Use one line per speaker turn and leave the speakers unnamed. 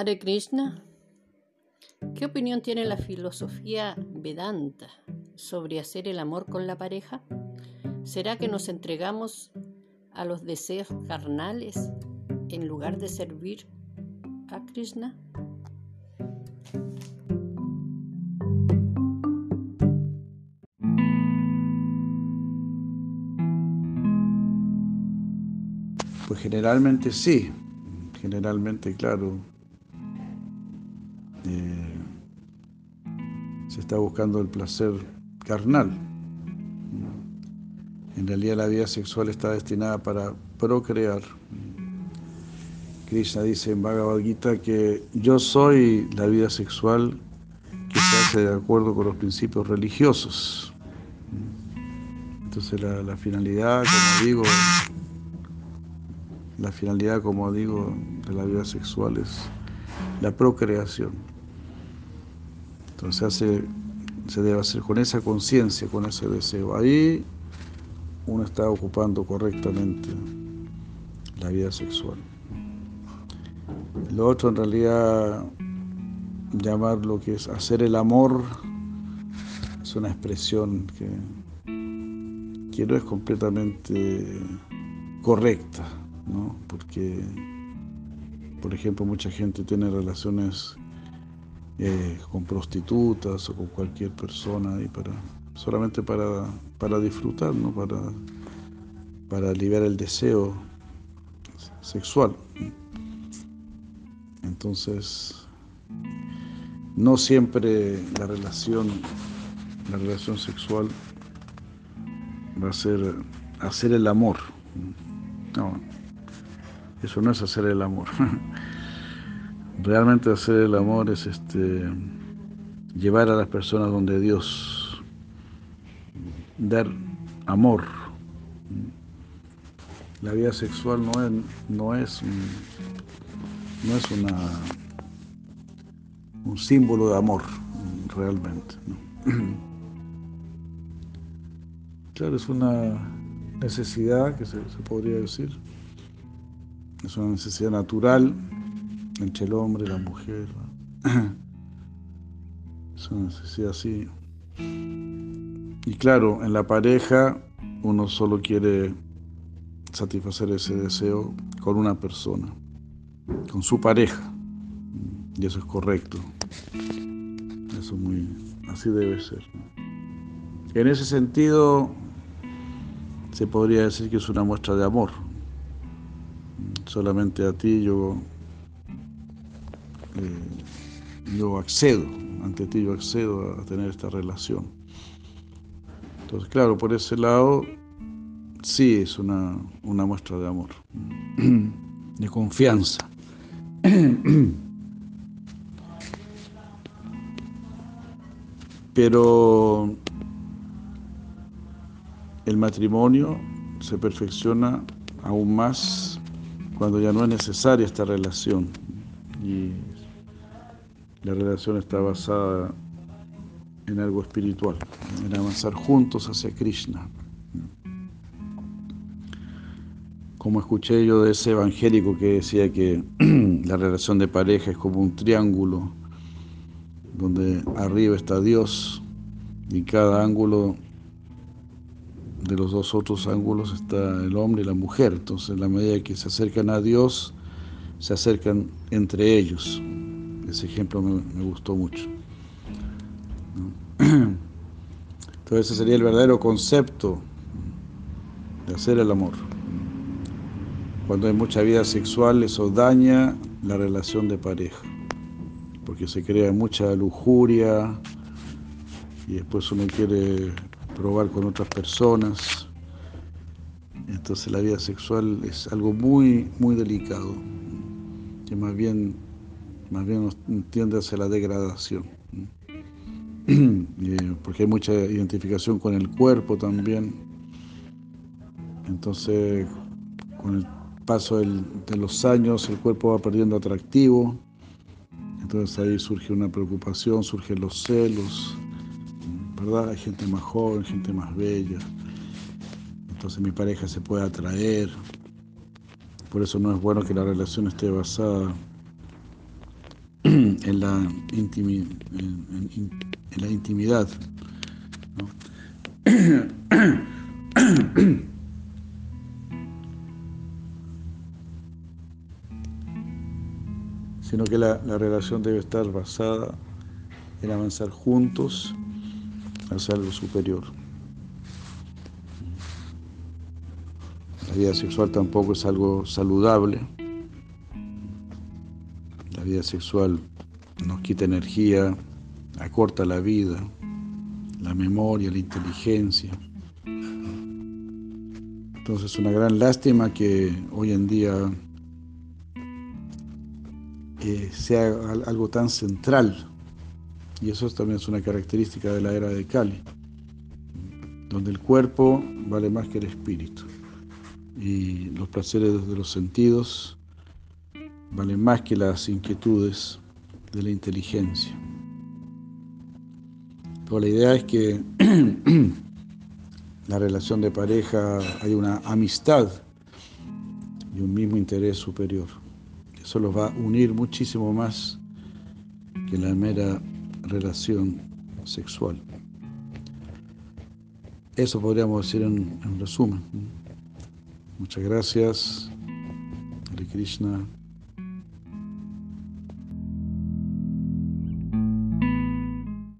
Hare Krishna, ¿qué opinión tiene la filosofía Vedanta sobre hacer el amor con la pareja? ¿Será que nos entregamos a los deseos carnales en lugar de servir a Krishna?
Pues generalmente sí, generalmente claro. Se está buscando el placer carnal. En realidad la vida sexual está destinada para procrear. Krishna dice en Bhagavad Gita que yo soy la vida sexual que se hace de acuerdo con los principios religiosos. Entonces la finalidad, como digo, la finalidad, como digo, de la vida sexual es la procreación. Entonces se debe hacer con esa conciencia, con ese deseo. Ahí uno está ocupando correctamente la vida sexual. Lo otro en realidad, llamar lo que es hacer el amor, es una expresión que, que no es completamente correcta. ¿no? Porque, por ejemplo, mucha gente tiene relaciones eh, con prostitutas o con cualquier persona y para, solamente para, para disfrutar, ¿no? Para, para aliviar el deseo sexual. Entonces, no siempre la relación, la relación sexual va a ser hacer el amor. No, eso no es hacer el amor. Realmente hacer el amor es este llevar a las personas donde Dios, dar amor. La vida sexual no es, no es, no es una, un símbolo de amor, realmente. Claro, es una necesidad que se, se podría decir. Es una necesidad natural entre el hombre y la mujer. Es una necesidad así. Y claro, en la pareja uno solo quiere satisfacer ese deseo con una persona, con su pareja. Y eso es correcto. Eso es muy, así debe ser. En ese sentido, se podría decir que es una muestra de amor solamente a ti yo, eh, yo accedo, ante ti yo accedo a tener esta relación. Entonces, claro, por ese lado, sí es una, una muestra de amor, de confianza. Pero el matrimonio se perfecciona aún más cuando ya no es necesaria esta relación y la relación está basada en algo espiritual, en avanzar juntos hacia Krishna. Como escuché yo de ese evangélico que decía que la relación de pareja es como un triángulo donde arriba está Dios y cada ángulo de los dos otros ángulos está el hombre y la mujer. Entonces, en la medida que se acercan a Dios, se acercan entre ellos. Ese ejemplo me, gustó mucho. Entonces, ese sería el verdadero concepto de hacer el amor. Cuando hay mucha vida sexual, eso daña la relación de pareja, porque se crea mucha lujuria y después uno quiere probar con otras personas. Entonces la vida sexual es algo muy, muy delicado, que más bien, más bien tiende hacia la degradación. Eh, porque hay mucha identificación con el cuerpo también. Entonces, con el paso de los años, el cuerpo va perdiendo atractivo. Entonces ahí surge una preocupación, surgen los celos, ¿verdad? Hay gente más joven, gente más bella. Entonces mi pareja se puede atraer. Por eso no es bueno que la relación esté basada en, la, intimidad. sino que la, relación debe estar basada en avanzar juntos hacia algo superior. La vida sexual tampoco es algo saludable. La vida sexual nos quita energía, acorta la vida, la memoria, la inteligencia. Entonces es una gran lástima que hoy en día eh, sea algo tan central. Y eso también es una característica de la era de Cali, donde el cuerpo vale más que el espíritu. Y los placeres de los sentidos valen más que las inquietudes de la inteligencia. Pero la idea es que la relación de pareja hay una amistad y un mismo interés superior. Eso los va a unir muchísimo más que la mera relación sexual. Eso podríamos decir en, resumen. Muchas gracias. Hare Krishna.